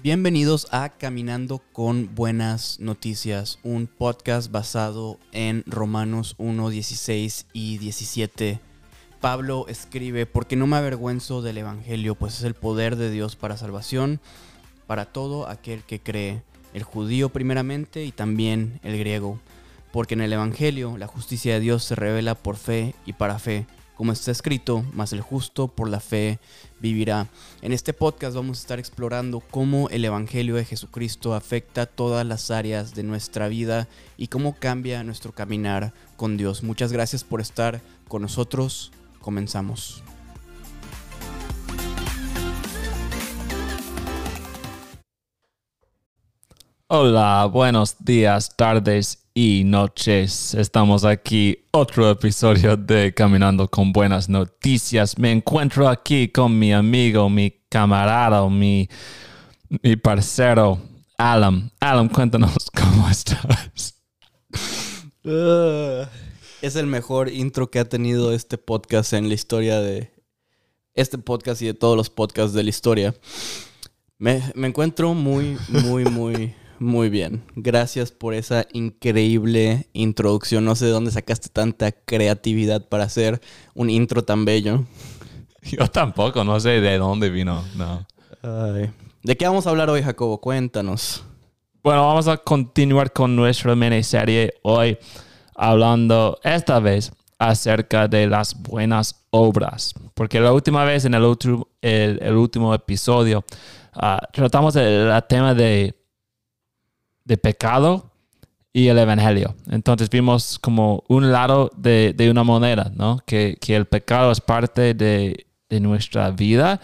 Bienvenidos a Caminando con Buenas Noticias, un podcast basado en Romanos 1, 16 y 17. Pablo escribe, porque no me avergüenzo del Evangelio, pues es el poder de Dios para salvación, para todo aquel que cree, el judío primeramente y también el griego, porque en el Evangelio la justicia de Dios se revela por fe y para fe como está escrito, más el justo por la fe vivirá. En este podcast vamos a estar explorando cómo el Evangelio de Jesucristo afecta todas las áreas de nuestra vida y cómo cambia nuestro caminar con Dios. Muchas gracias por estar con nosotros. Comenzamos. Hola, buenos días, tardes y noches. Estamos aquí, otro episodio de Caminando con Buenas Noticias. Me encuentro aquí con mi amigo, mi camarada, mi, mi parcero, Alan. Alan, cuéntanos cómo estás. Uh, es el mejor intro que ha tenido este podcast en la historia de este podcast y de todos los podcasts de la historia. Me, me encuentro muy, muy, muy muy bien. Gracias por esa increíble introducción. No sé de dónde sacaste tanta creatividad para hacer un intro tan bello. Yo tampoco, no sé de dónde vino. No. ¿De qué vamos a hablar hoy, Jacobo? Cuéntanos. Bueno, vamos a continuar con nuestra miniserie hoy, hablando esta vez acerca de las buenas obras. Porque la última vez, en el, último episodio, ah, tratamos el tema de de pecado y el evangelio. Entonces vimos como un lado de, una moneda, ¿no? Que, el pecado es parte de, nuestra vida,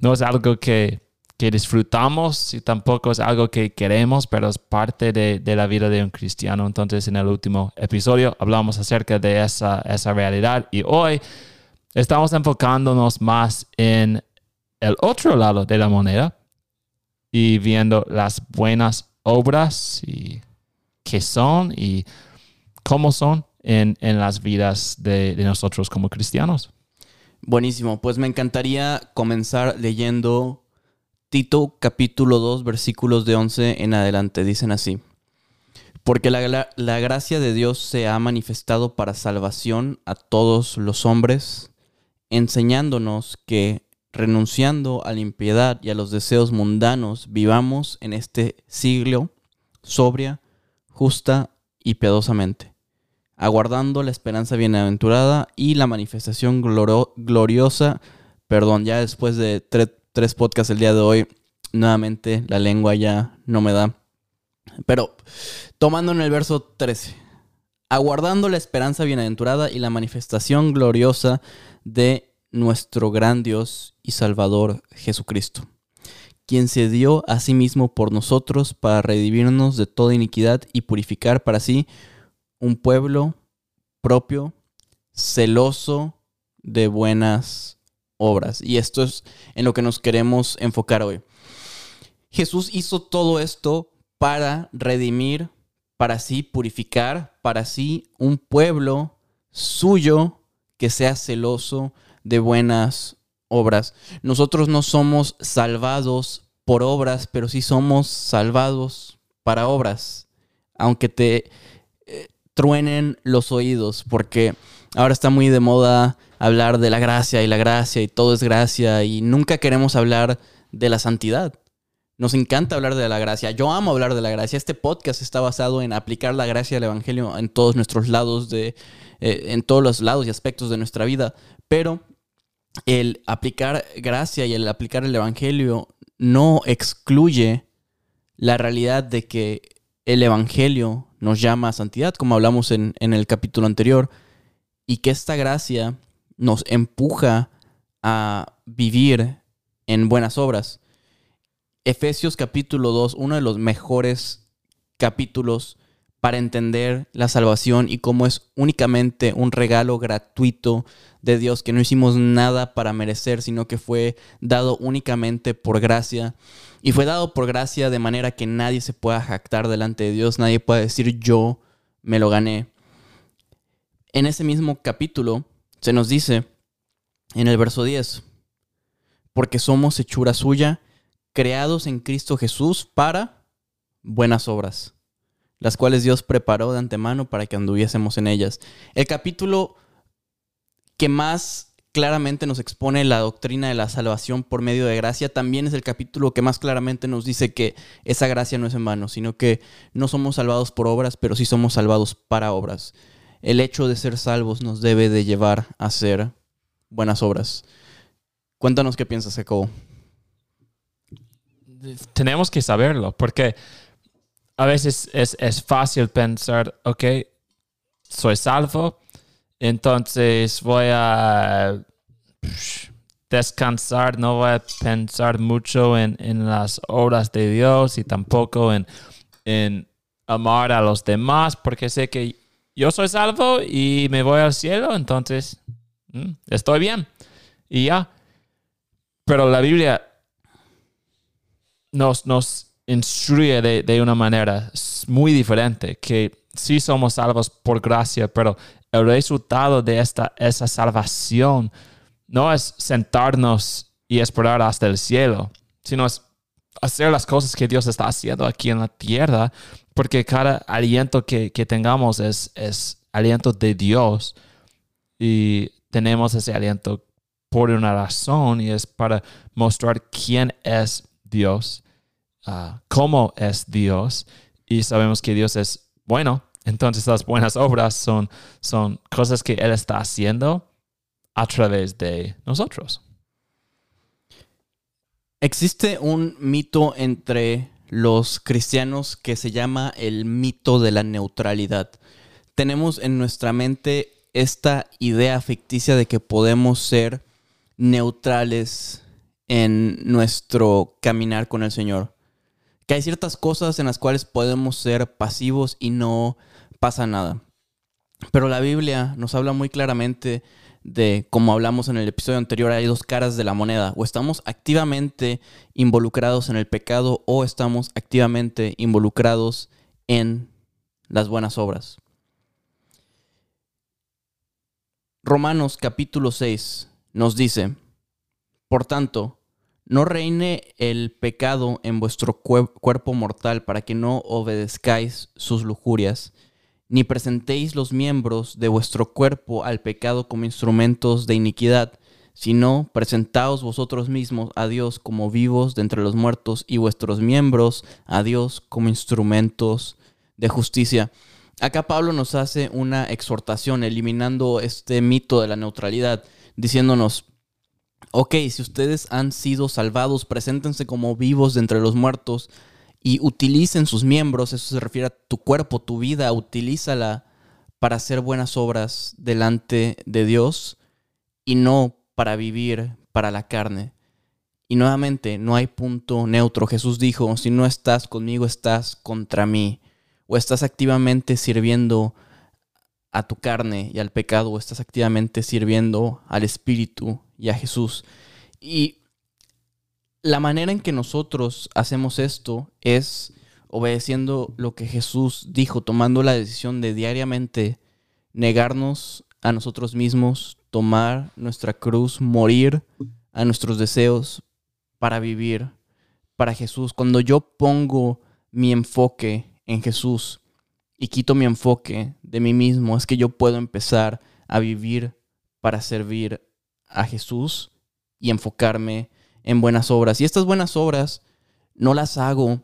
no es algo que, disfrutamos y tampoco es algo que queremos, pero es parte de, la vida de un cristiano. Entonces en el último episodio hablamos acerca de esa, esa realidad y hoy estamos enfocándonos más en el otro lado de la moneda y viendo las buenas obras y qué son y cómo son en, las vidas de, nosotros como cristianos. Buenísimo, pues me encantaría comenzar leyendo Tito capítulo 2 versículos de 11 en adelante. Dicen así, porque la, la gracia de Dios se ha manifestado para salvación a todos los hombres, enseñándonos que renunciando a la impiedad y a los deseos mundanos, vivamos en este siglo sobria, justa y piadosamente, aguardando la esperanza bienaventurada y la manifestación gloriosa, perdón, ya después de tres podcasts el día de hoy, nuevamente la lengua ya no me da. Pero tomando en el verso 13, aguardando la esperanza bienaventurada y la manifestación gloriosa de nuestro gran Dios y Salvador Jesucristo, quien se dio a sí mismo por nosotros para redimirnos de toda iniquidad y purificar para sí un pueblo propio, celoso de buenas obras. Y esto es en lo que nos queremos enfocar hoy. Jesús hizo todo esto para redimir, para sí purificar, para sí un pueblo suyo que sea celoso de buenas obras. Nosotros no somos salvados por obras, pero sí somos salvados para obras. Aunque te eh, truenen los oídos, porque ahora está muy de moda hablar de la gracia y la gracia y todo es gracia y nunca queremos hablar de la santidad. Nos encanta hablar de la gracia. Yo amo hablar de la gracia. Este podcast está basado en aplicar la gracia del Evangelio en todos nuestros lados de, eh, en todos los lados y aspectos de nuestra vida. Pero el aplicar gracia y el aplicar el Evangelio no excluye la realidad de que el Evangelio nos llama a santidad, como hablamos en, el capítulo anterior, y que esta gracia nos empuja a vivir en buenas obras. Efesios capítulo 2, uno de los mejores capítulos para entender la salvación y cómo es únicamente un regalo gratuito de Dios, que no hicimos nada para merecer, sino que fue dado únicamente por gracia. Y fue dado por gracia de manera que nadie se pueda jactar delante de Dios, nadie pueda decir yo me lo gané. En ese mismo capítulo se nos dice en el verso 10, porque somos hechura suya, creados en Cristo Jesús para buenas obras, las cuales Dios preparó de antemano para que anduviésemos en ellas. El capítulo que más claramente nos expone la doctrina de la salvación por medio de gracia, también es el capítulo que más claramente nos dice que esa gracia no es en vano, sino que no somos salvados por obras, pero sí somos salvados para obras. El hecho de ser salvos nos debe de llevar a hacer buenas obras. Cuéntanos qué piensas, Jacobo. Tenemos que saberlo, porque a veces es, es fácil pensar, ok, soy salvo, entonces voy a descansar, no voy a pensar mucho en, las obras de Dios y tampoco en, en amar a los demás, porque sé que yo soy salvo y me voy al cielo, entonces mm, estoy bien. Y ya. Pero la Biblia nos, nos instruye de, de, una manera muy diferente, que sí somos salvos por gracia, pero el resultado de esta, esa salvación no es sentarnos y esperar hasta el cielo, sino es hacer las cosas que Dios está haciendo aquí en la tierra, porque cada aliento que, tengamos es, es aliento de Dios y tenemos ese aliento por una razón y es para mostrar quién es Dios, uh, cómo es Dios y sabemos que Dios es bueno entonces las buenas obras son, son cosas que Él está haciendo a través de nosotros. Existe un mito entre los cristianos que se llama el mito de la neutralidad. Tenemos en nuestra mente esta idea ficticia de que podemos ser neutrales en nuestro caminar con el Señor. Que hay ciertas cosas en las cuales podemos ser pasivos y no pasa nada. Pero la Biblia nos habla muy claramente de, como hablamos en el episodio anterior, hay dos caras de la moneda. O estamos activamente involucrados en el pecado o estamos activamente involucrados en las buenas obras. Romanos capítulo 6 nos dice, por tanto, no reine el pecado en vuestro cuerpo mortal para que no obedezcáis sus lujurias ni presentéis los miembros de vuestro cuerpo al pecado como instrumentos de iniquidad, sino presentaos vosotros mismos a Dios como vivos de entre los muertos y vuestros miembros a Dios como instrumentos de justicia. Acá Pablo nos hace una exhortación eliminando este mito de la neutralidad, diciéndonos, ok, si ustedes han sido salvados, preséntense como vivos de entre los muertos y utilicen sus miembros, eso se refiere a tu cuerpo, tu vida, utilízala para hacer buenas obras delante de Dios y no para vivir para la carne. Y nuevamente, no hay punto neutro. Jesús dijo, si no estás conmigo, estás contra mí. O estás activamente sirviendo a tu carne y al pecado, estás activamente sirviendo al Espíritu y a Jesús. Y la manera en que nosotros hacemos esto es obedeciendo lo que Jesús dijo, tomando la decisión de diariamente negarnos a nosotros mismos, tomar nuestra cruz, morir a nuestros deseos para vivir para Jesús. Cuando yo pongo mi enfoque en Jesús y quito mi enfoque de mí mismo, es que yo puedo empezar a vivir para servir a Jesús y enfocarme en buenas obras. Y estas buenas obras no las hago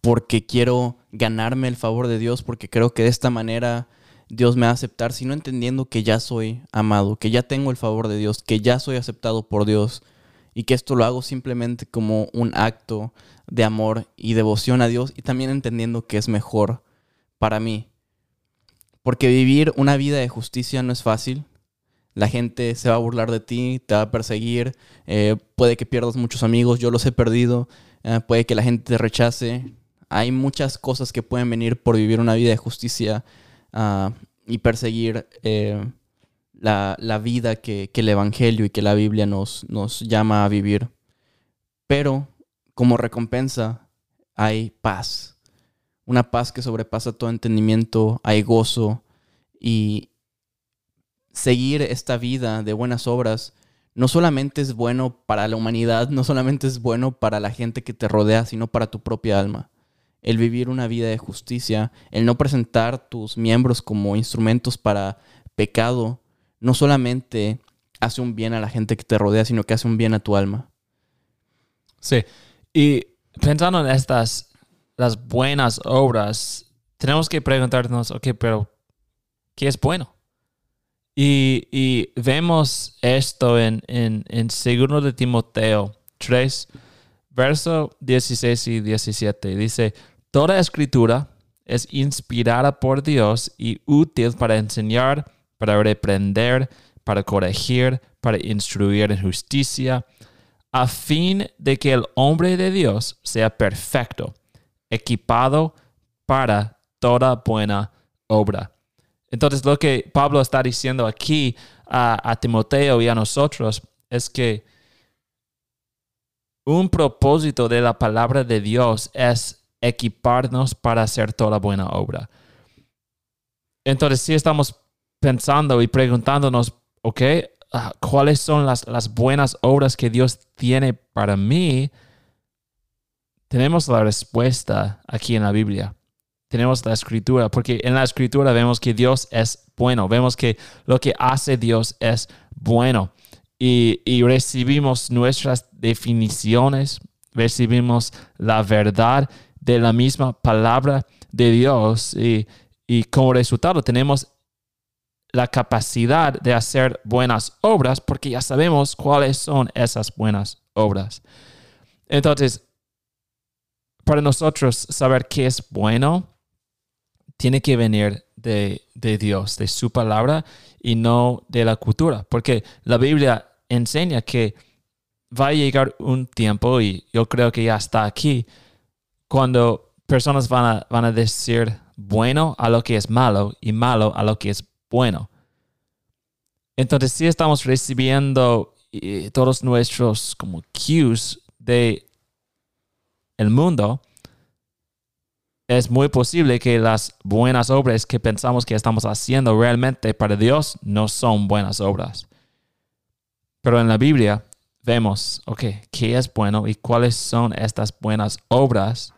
porque quiero ganarme el favor de Dios, porque creo que de esta manera Dios me va a aceptar, sino entendiendo que ya soy amado, que ya tengo el favor de Dios, que ya soy aceptado por Dios y que esto lo hago simplemente como un acto de amor y devoción a Dios y también entendiendo que es mejor para mí. Porque vivir una vida de justicia no es fácil, la gente se va a burlar de ti, te va a perseguir, eh, puede que pierdas muchos amigos, yo los he perdido, eh, puede que la gente te rechace. Hay muchas cosas que pueden venir por vivir una vida de justicia ah, y perseguir eh, la, vida que, que, el Evangelio y que la Biblia nos, nos llama a vivir. Pero como recompensa hay paz, una paz que sobrepasa todo entendimiento, hay gozo y, seguir esta vida de buenas obras no solamente es bueno para la humanidad, no solamente es bueno para la gente que te rodea, sino para tu propia alma. El vivir una vida de justicia, el no presentar tus miembros como instrumentos para pecado, no solamente hace un bien a la gente que te rodea, sino que hace un bien a tu alma. Sí, y pensando en estas, las buenas obras, tenemos que preguntarnos, ok, pero ¿qué es bueno? Y, vemos esto en, en, en 2 de Timoteo 3, verso 16 y 17. Dice, toda escritura es inspirada por Dios y útil para enseñar, para reprender, para corregir, para instruir en justicia, a fin de que el hombre de Dios sea perfecto, equipado para toda buena obra. Entonces lo que Pablo está diciendo aquí a, Timoteo y a nosotros es que un propósito de la palabra de Dios es equiparnos para hacer toda buena obra. Entonces, si estamos pensando y preguntándonos, ok, ah, ¿cuáles son las, las buenas obras que Dios tiene para mí? Tenemos la respuesta aquí en la Biblia. Tenemos la escritura, porque en la escritura vemos que Dios es bueno, vemos que lo que hace Dios es bueno. Y, recibimos nuestras definiciones, recibimos la verdad de la misma palabra de Dios y, y como resultado tenemos la capacidad de hacer buenas obras porque ya sabemos cuáles son esas buenas obras. Entonces, para nosotros saber qué es bueno, tiene que venir de, Dios, de su palabra y no de la cultura, porque la Biblia enseña que va a llegar un tiempo, y yo creo que ya está aquí, cuando personas van a, van a decir bueno a lo que es malo y malo a lo que es bueno. Entonces, si estamos recibiendo eh, todos nuestros como cues de el mundo, es muy posible que las buenas obras que pensamos que estamos haciendo realmente para Dios no son buenas obras. Pero en la Biblia vemos, ok, qué es bueno y cuáles son estas buenas obras.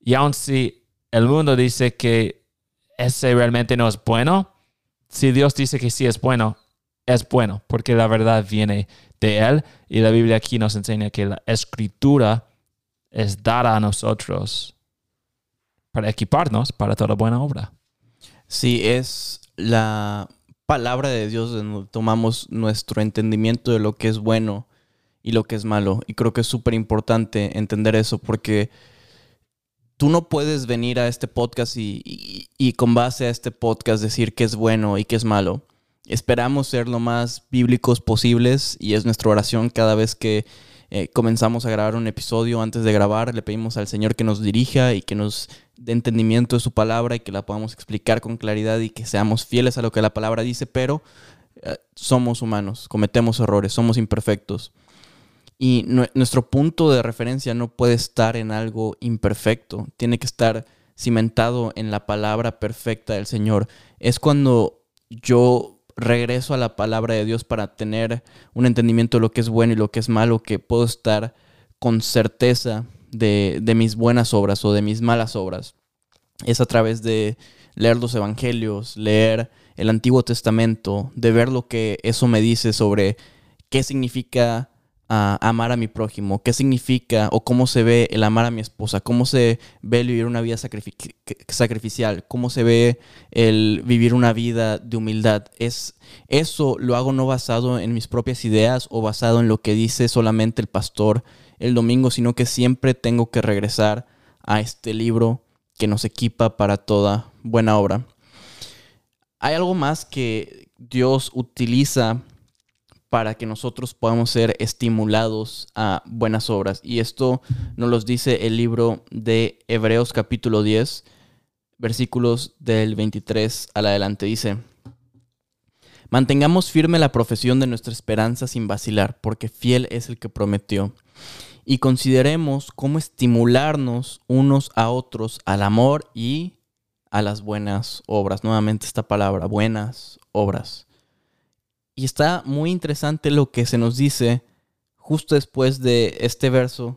Y aun si el mundo dice que ese realmente no es bueno, si Dios dice que sí es bueno, es bueno, porque la verdad viene de Él y la Biblia aquí nos enseña que la escritura es dada a nosotros para equiparnos para toda buena obra. Sí, es la palabra de Dios donde tomamos nuestro entendimiento de lo que es bueno y lo que es malo. Y creo que es súper importante entender eso porque tú no puedes venir a este podcast y, y, con base a este podcast decir que es bueno y que es malo. Esperamos ser lo más bíblicos posibles y es nuestra oración cada vez que eh, comenzamos a grabar un episodio. Antes de grabar, le pedimos al Señor que nos dirija y que nos dé entendimiento de su palabra y que la podamos explicar con claridad y que seamos fieles a lo que la palabra dice, pero eh, somos humanos, cometemos errores, somos imperfectos. Y nuestro punto de referencia no puede estar en algo imperfecto, tiene que estar cimentado en la palabra perfecta del Señor. Es cuando yo regreso a la palabra de Dios para tener un entendimiento de lo que es bueno y lo que es malo, que puedo estar con certeza de, mis buenas obras o de mis malas obras. Es a través de leer los evangelios, leer el Antiguo Testamento, de ver lo que eso me dice sobre qué significa amar a mi prójimo, qué significa o cómo se ve el amar a mi esposa, cómo se ve el vivir una vida sacrificial, cómo se ve el vivir una vida de humildad. Es, eso lo hago no basado en mis propias ideas o basado en lo que dice solamente el pastor el domingo, sino que siempre tengo que regresar a este libro que nos equipa para toda buena obra. Hay algo más que Dios utiliza para que nosotros podamos ser estimulados a buenas obras. Y esto nos lo dice el libro de Hebreos capítulo 10, versículos del 23 al adelante. Dice, mantengamos firme la profesión de nuestra esperanza sin vacilar, porque fiel es el que prometió. Y consideremos cómo estimularnos unos a otros al amor y a las buenas obras. Nuevamente esta palabra, buenas obras. Y está muy interesante lo que se nos dice justo después de este verso.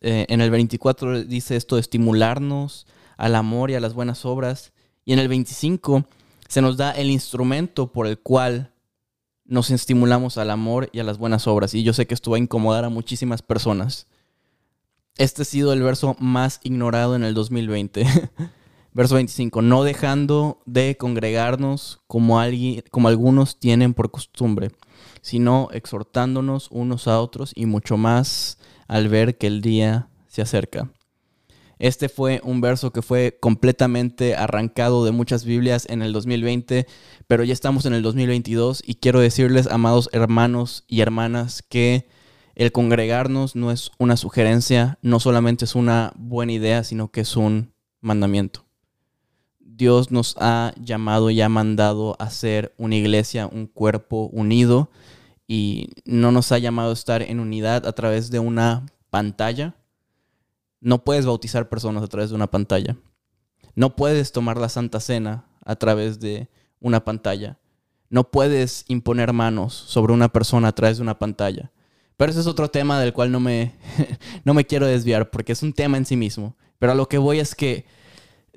Eh, en el 24 dice esto, estimularnos al amor y a las buenas obras. Y en el 25 se nos da el instrumento por el cual nos estimulamos al amor y a las buenas obras. Y yo sé que esto va a incomodar a muchísimas personas. Este ha sido el verso más ignorado en el 2020. verso 25. No dejando de congregarnos como, alguien, como algunos tienen por costumbre, sino exhortándonos unos a otros y mucho más al ver que el día se acerca. Este fue un verso que fue completamente arrancado de muchas Biblias en el 2020, pero ya estamos en el 2022 y quiero decirles, amados hermanos y hermanas, que el congregarnos no es una sugerencia, no solamente es una buena idea, sino que es un mandamiento. Dios nos ha llamado y ha mandado a ser una iglesia, un cuerpo unido, y no nos ha llamado a estar en unidad a través de una pantalla, no puedes bautizar personas a través de una pantalla. No puedes tomar la Santa Cena a través de una pantalla. No puedes imponer manos sobre una persona a través de una pantalla. Pero ese es otro tema del cual no me, no me quiero desviar porque es un tema en sí mismo. Pero a lo que voy es que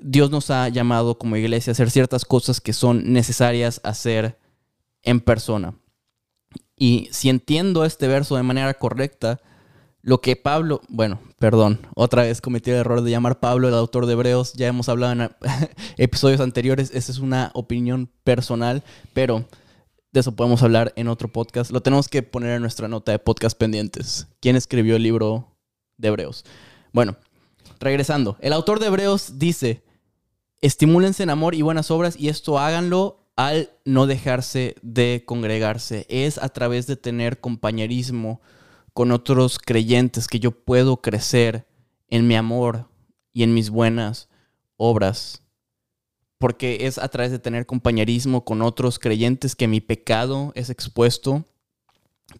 Dios nos ha llamado como iglesia a hacer ciertas cosas que son necesarias hacer en persona. Y si entiendo este verso de manera correcta, lo que Pablo, bueno, perdón, otra vez cometí el error de llamar Pablo el autor de Hebreos, ya hemos hablado en episodios anteriores, esa es una opinión personal, pero de eso podemos hablar en otro podcast. Lo tenemos que poner en nuestra nota de podcast pendientes. ¿Quién escribió el libro de Hebreos? Bueno, regresando, el autor de Hebreos dice, estimúlense en amor y buenas obras y esto háganlo al no dejarse de congregarse. Es a través de tener compañerismo con otros creyentes, que yo puedo crecer en mi amor y en mis buenas obras. Porque es a través de tener compañerismo con otros creyentes que mi pecado es expuesto,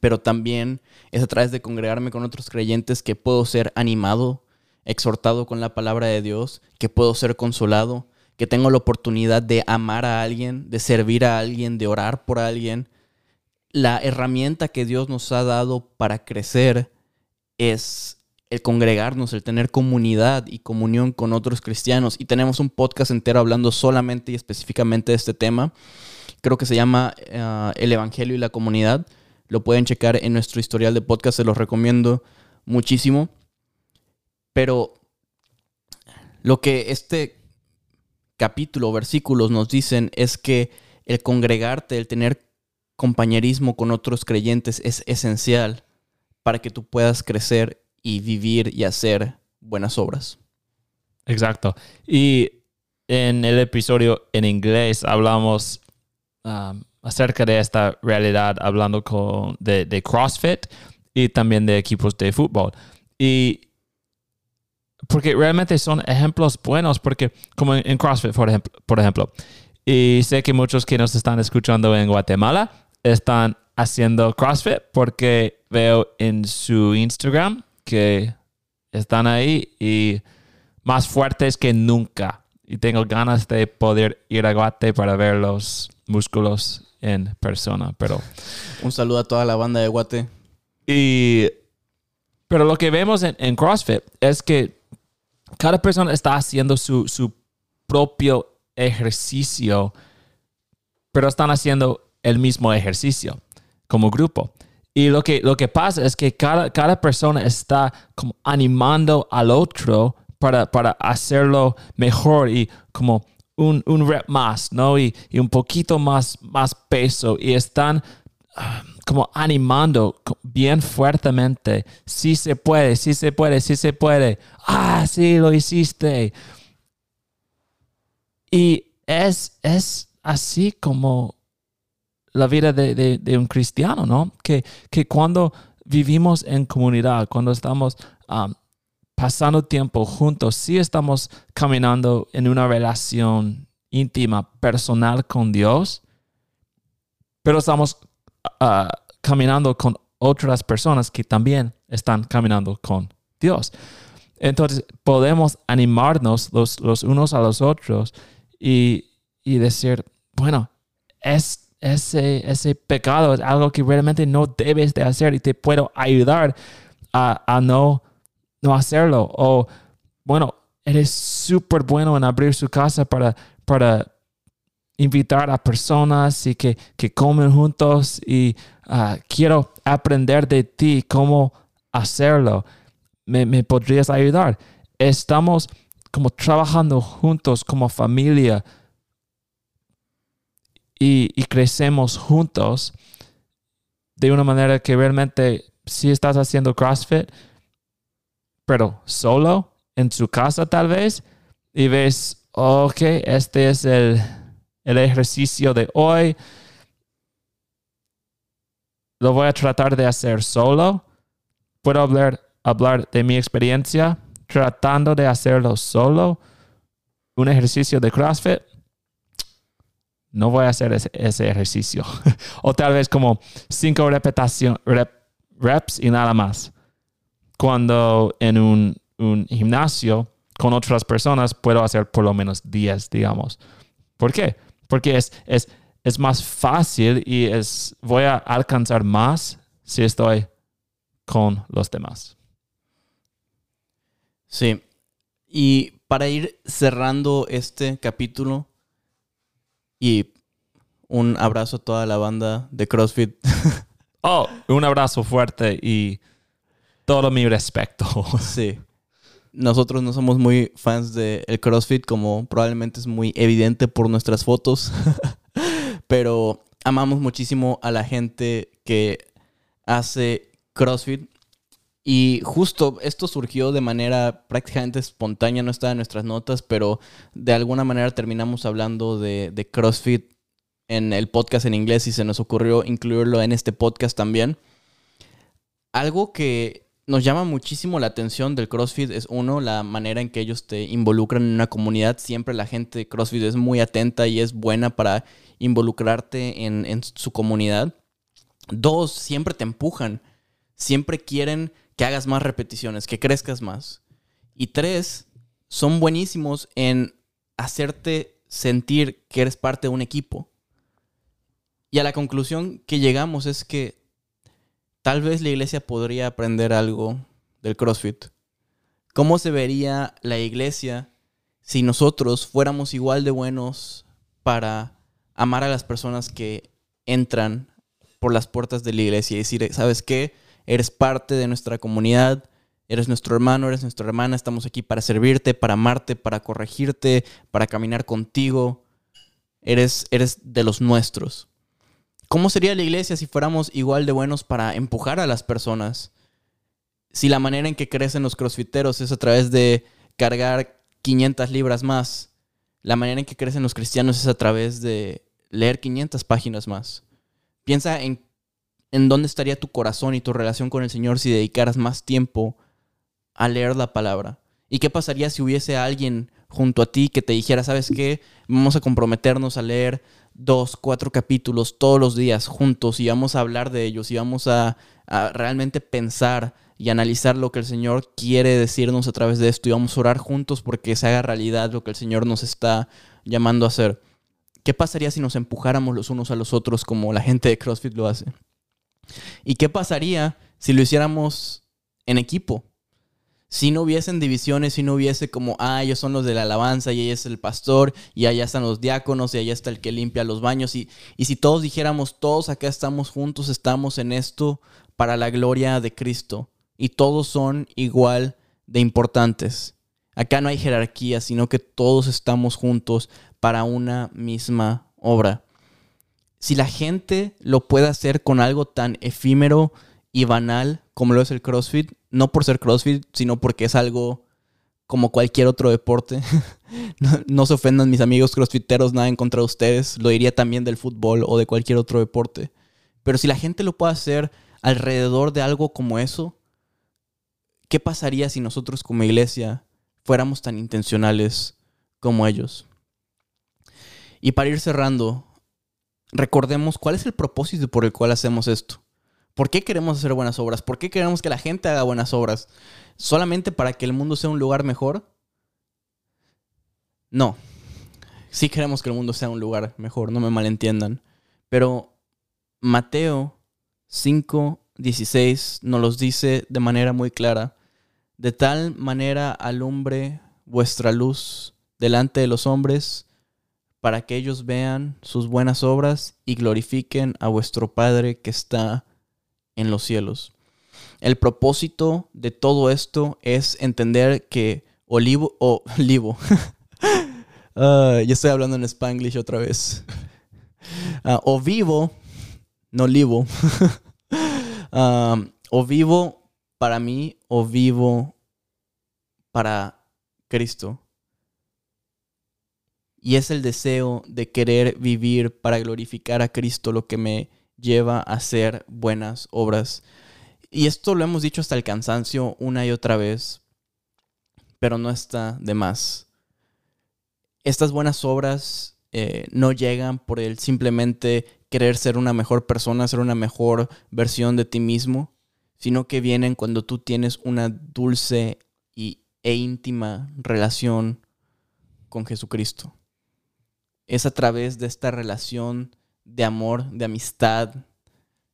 pero también es a través de congregarme con otros creyentes que puedo ser animado, exhortado con la palabra de Dios, que puedo ser consolado, que tengo la oportunidad de amar a alguien, de servir a alguien, de orar por alguien, la herramienta que Dios nos ha dado para crecer es el congregarnos, el tener comunidad y comunión con otros cristianos. Y tenemos un podcast entero hablando solamente y específicamente de este tema. Creo que se llama eh, El Evangelio y la Comunidad. Lo pueden checar en nuestro historial de podcast, se los recomiendo muchísimo. Pero lo que este capítulo, versículos nos dicen es que el congregarte, el tener compañerismo con otros creyentes es esencial para que tú puedas crecer y vivir y hacer buenas obras. Exacto. Y en el episodio en inglés hablamos um, acerca de esta realidad, hablando con, de, CrossFit y también de equipos de fútbol. Y porque realmente son ejemplos buenos, porque como en, CrossFit, por ejemplo, por ejemplo, y sé que muchos que nos están escuchando en Guatemala están haciendo CrossFit porque veo en su Instagram que están ahí y más fuertes que nunca. Y tengo ganas de poder ir a Guate para ver los músculos en persona. Pero un saludo a toda la banda de Guate. Y pero lo que vemos en, CrossFit es que cada persona está haciendo su, su propio ejercicio, pero están haciendo el mismo ejercicio como grupo. Y lo que, lo que pasa es que cada, cada persona está como animando al otro para, para hacerlo mejor y como un, un rep más, ¿no? Y, y, un poquito más, más peso y están como animando bien fuertemente. Sí se puede, sí se puede, sí se puede. Ah, sí, lo hiciste. Y es, es así como la vida de, un cristiano, ¿no? Que, que, cuando vivimos en comunidad, cuando estamos um, pasando tiempo juntos, sí estamos caminando en una relación íntima, personal con Dios, pero estamos uh, caminando con otras personas que también están caminando con Dios. Entonces podemos animarnos los, los unos a los otros y, y decir, bueno, es ese, ese pecado es algo que realmente no debes de hacer y te puedo ayudar a, no, no hacerlo. O, bueno, eres súper bueno en abrir su casa para, para invitar a personas y que, que comen juntos y ah, quiero aprender de ti cómo hacerlo. Me, me podrías ayudar. Estamos como trabajando juntos como familia y, y, crecemos juntos de una manera que realmente si estás haciendo CrossFit, pero solo en su casa tal vez, y ves, ok, este es el, el ejercicio de hoy, lo voy a tratar de hacer solo. Puedo hablar, hablar de mi experiencia tratando de hacerlo solo, un ejercicio de CrossFit, no voy a hacer ese, ejercicio. o tal vez como cinco repetición, reps y nada más. Cuando en un, un, gimnasio con otras personas puedo hacer por lo menos 10, digamos. ¿Por qué? Porque es, es, es más fácil y es, voy a alcanzar más si estoy con los demás. Sí. Y para ir cerrando este capítulo y un abrazo a toda la banda de CrossFit. oh, un abrazo fuerte y todo mi respeto. sí. Nosotros no somos muy fans del el CrossFit, como probablemente es muy evidente por nuestras fotos. Pero amamos muchísimo a la gente que hace CrossFit y justo esto surgió de manera prácticamente espontánea, no estaba en nuestras notas, pero de alguna manera terminamos hablando de, de, CrossFit en el podcast en inglés y se nos ocurrió incluirlo en este podcast también. Algo que nos llama muchísimo la atención del CrossFit es uno, la manera en que ellos te involucran en una comunidad. Siempre la gente de CrossFit es muy atenta y es buena para involucrarte en, en su comunidad. Dos, siempre te empujan. Siempre quieren que hagas más repeticiones, que crezcas más. Y tres, son buenísimos en hacerte sentir que eres parte de un equipo. Y a la conclusión que llegamos es que tal vez la iglesia podría aprender algo del CrossFit. ¿Cómo se vería la iglesia si nosotros fuéramos igual de buenos para amar a las personas que entran por las puertas de la iglesia y decir, ¿sabes qué? eres parte de nuestra comunidad, eres nuestro hermano, eres nuestra hermana, estamos aquí para servirte, para amarte, para corregirte, para caminar contigo. Eres, eres de los nuestros. ¿Cómo sería la iglesia si fuéramos igual de buenos para empujar a las personas? Si la manera en que crecen los crossfiteros es a través de cargar 500 libras más, la manera en que crecen los cristianos es a través de leer 500 páginas más. Piensa en en dónde estaría tu corazón y tu relación con el Señor si dedicaras más tiempo a leer la palabra. ¿Y qué pasaría si hubiese alguien junto a ti que te dijera, sabes qué, vamos a comprometernos a leer dos, cuatro capítulos todos los días juntos y vamos a hablar de ellos y vamos a, realmente pensar y analizar lo que el Señor quiere decirnos a través de esto y vamos a orar juntos porque se haga realidad lo que el Señor nos está llamando a hacer. ¿Qué pasaría si nos empujáramos los unos a los otros como la gente de CrossFit lo hace? ¿Y qué pasaría si lo hiciéramos en equipo? Si no hubiesen divisiones, si no hubiese como, ah, ellos son los de la alabanza y ella es el pastor y allá están los diáconos y allá está el que limpia los baños. Y, y si todos dijéramos, todos acá estamos juntos, estamos en esto para la gloria de Cristo y todos son igual de importantes. Acá no hay jerarquía, sino que todos estamos juntos para una misma obra si la gente lo puede hacer con algo tan efímero y banal como lo es el CrossFit, no por ser CrossFit, sino porque es algo como cualquier otro deporte. no, se ofendan mis amigos crossfiteros, nada en contra de ustedes. Lo diría también del fútbol o de cualquier otro deporte. Pero si la gente lo puede hacer alrededor de algo como eso, ¿qué pasaría si nosotros como iglesia fuéramos tan intencionales como ellos? Y para ir cerrando, recordemos cuál es el propósito por el cual hacemos esto. ¿Por qué queremos hacer buenas obras? ¿Por qué queremos que la gente haga buenas obras? ¿Solamente para que el mundo sea un lugar mejor? No. Sí queremos que el mundo sea un lugar mejor, no me malentiendan. Pero Mateo 5, 16 nos los dice de manera muy clara. De tal manera alumbre vuestra luz delante de los hombres, para que ellos vean sus buenas obras y glorifiquen a vuestro Padre que está en los cielos. El propósito de todo esto es entender que olivo o olivo. Ah, ya estoy hablando en spanglish otra vez. Ah, o vivo, no olivo. Ah, o vivo para mí o vivo para Cristo. Y es el deseo de querer vivir para glorificar a Cristo lo que me lleva a hacer buenas obras. Y esto lo hemos dicho hasta el cansancio una y otra vez, pero no está de más. Estas buenas obras eh, no llegan por el simplemente querer ser una mejor persona, ser una mejor versión de ti mismo, sino que vienen cuando tú tienes una dulce y, e íntima relación con Jesucristo. Es a través de esta relación de amor, de amistad,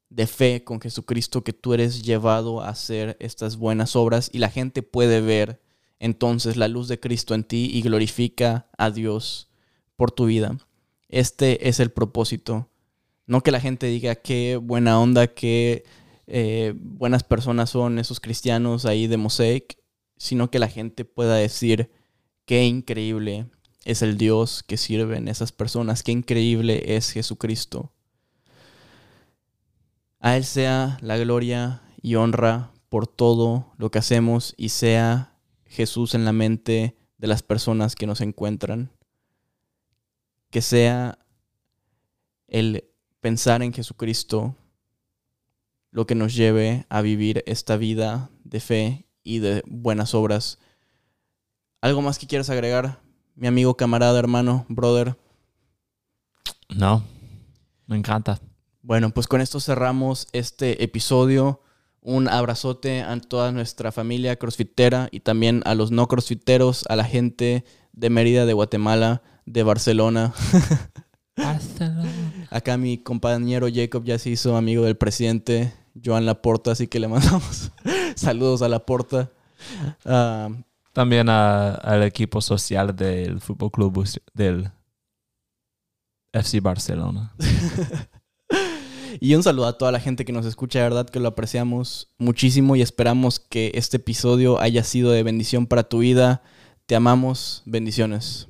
de fe con Jesucristo que tú eres llevado a hacer estas buenas obras y la gente puede ver entonces la luz de Cristo en ti y glorifica a Dios por tu vida. Este es el propósito. No que la gente diga qué buena onda, qué eh, buenas personas son esos cristianos ahí de Mosaic, sino que la gente pueda decir qué increíble es el Dios que sirven esas personas, qué increíble es Jesucristo. A Él sea la gloria y honra por todo lo que hacemos y sea Jesús en la mente de las personas que nos encuentran. Que sea el pensar en Jesucristo lo que nos lleve a vivir esta vida de fe y de buenas obras. ¿Algo más que quieras agregar, mi amigo, camarada, hermano, brother? No, me encanta. Bueno, pues con esto cerramos este episodio. Un abrazote a toda nuestra familia crossfitera y también a los no crossfiteros, a la gente de Mérida, de Guatemala, de Barcelona. Barcelona. Acá mi compañero Jacob ya se hizo amigo del presidente Joan Laporta, así que le mandamos saludos a Laporta. Ah, También al equipo social del Fútbol Club del FC Barcelona. y un saludo a toda la gente que nos escucha, de verdad que lo apreciamos muchísimo y esperamos que este episodio haya sido de bendición para tu vida. Te amamos, bendiciones.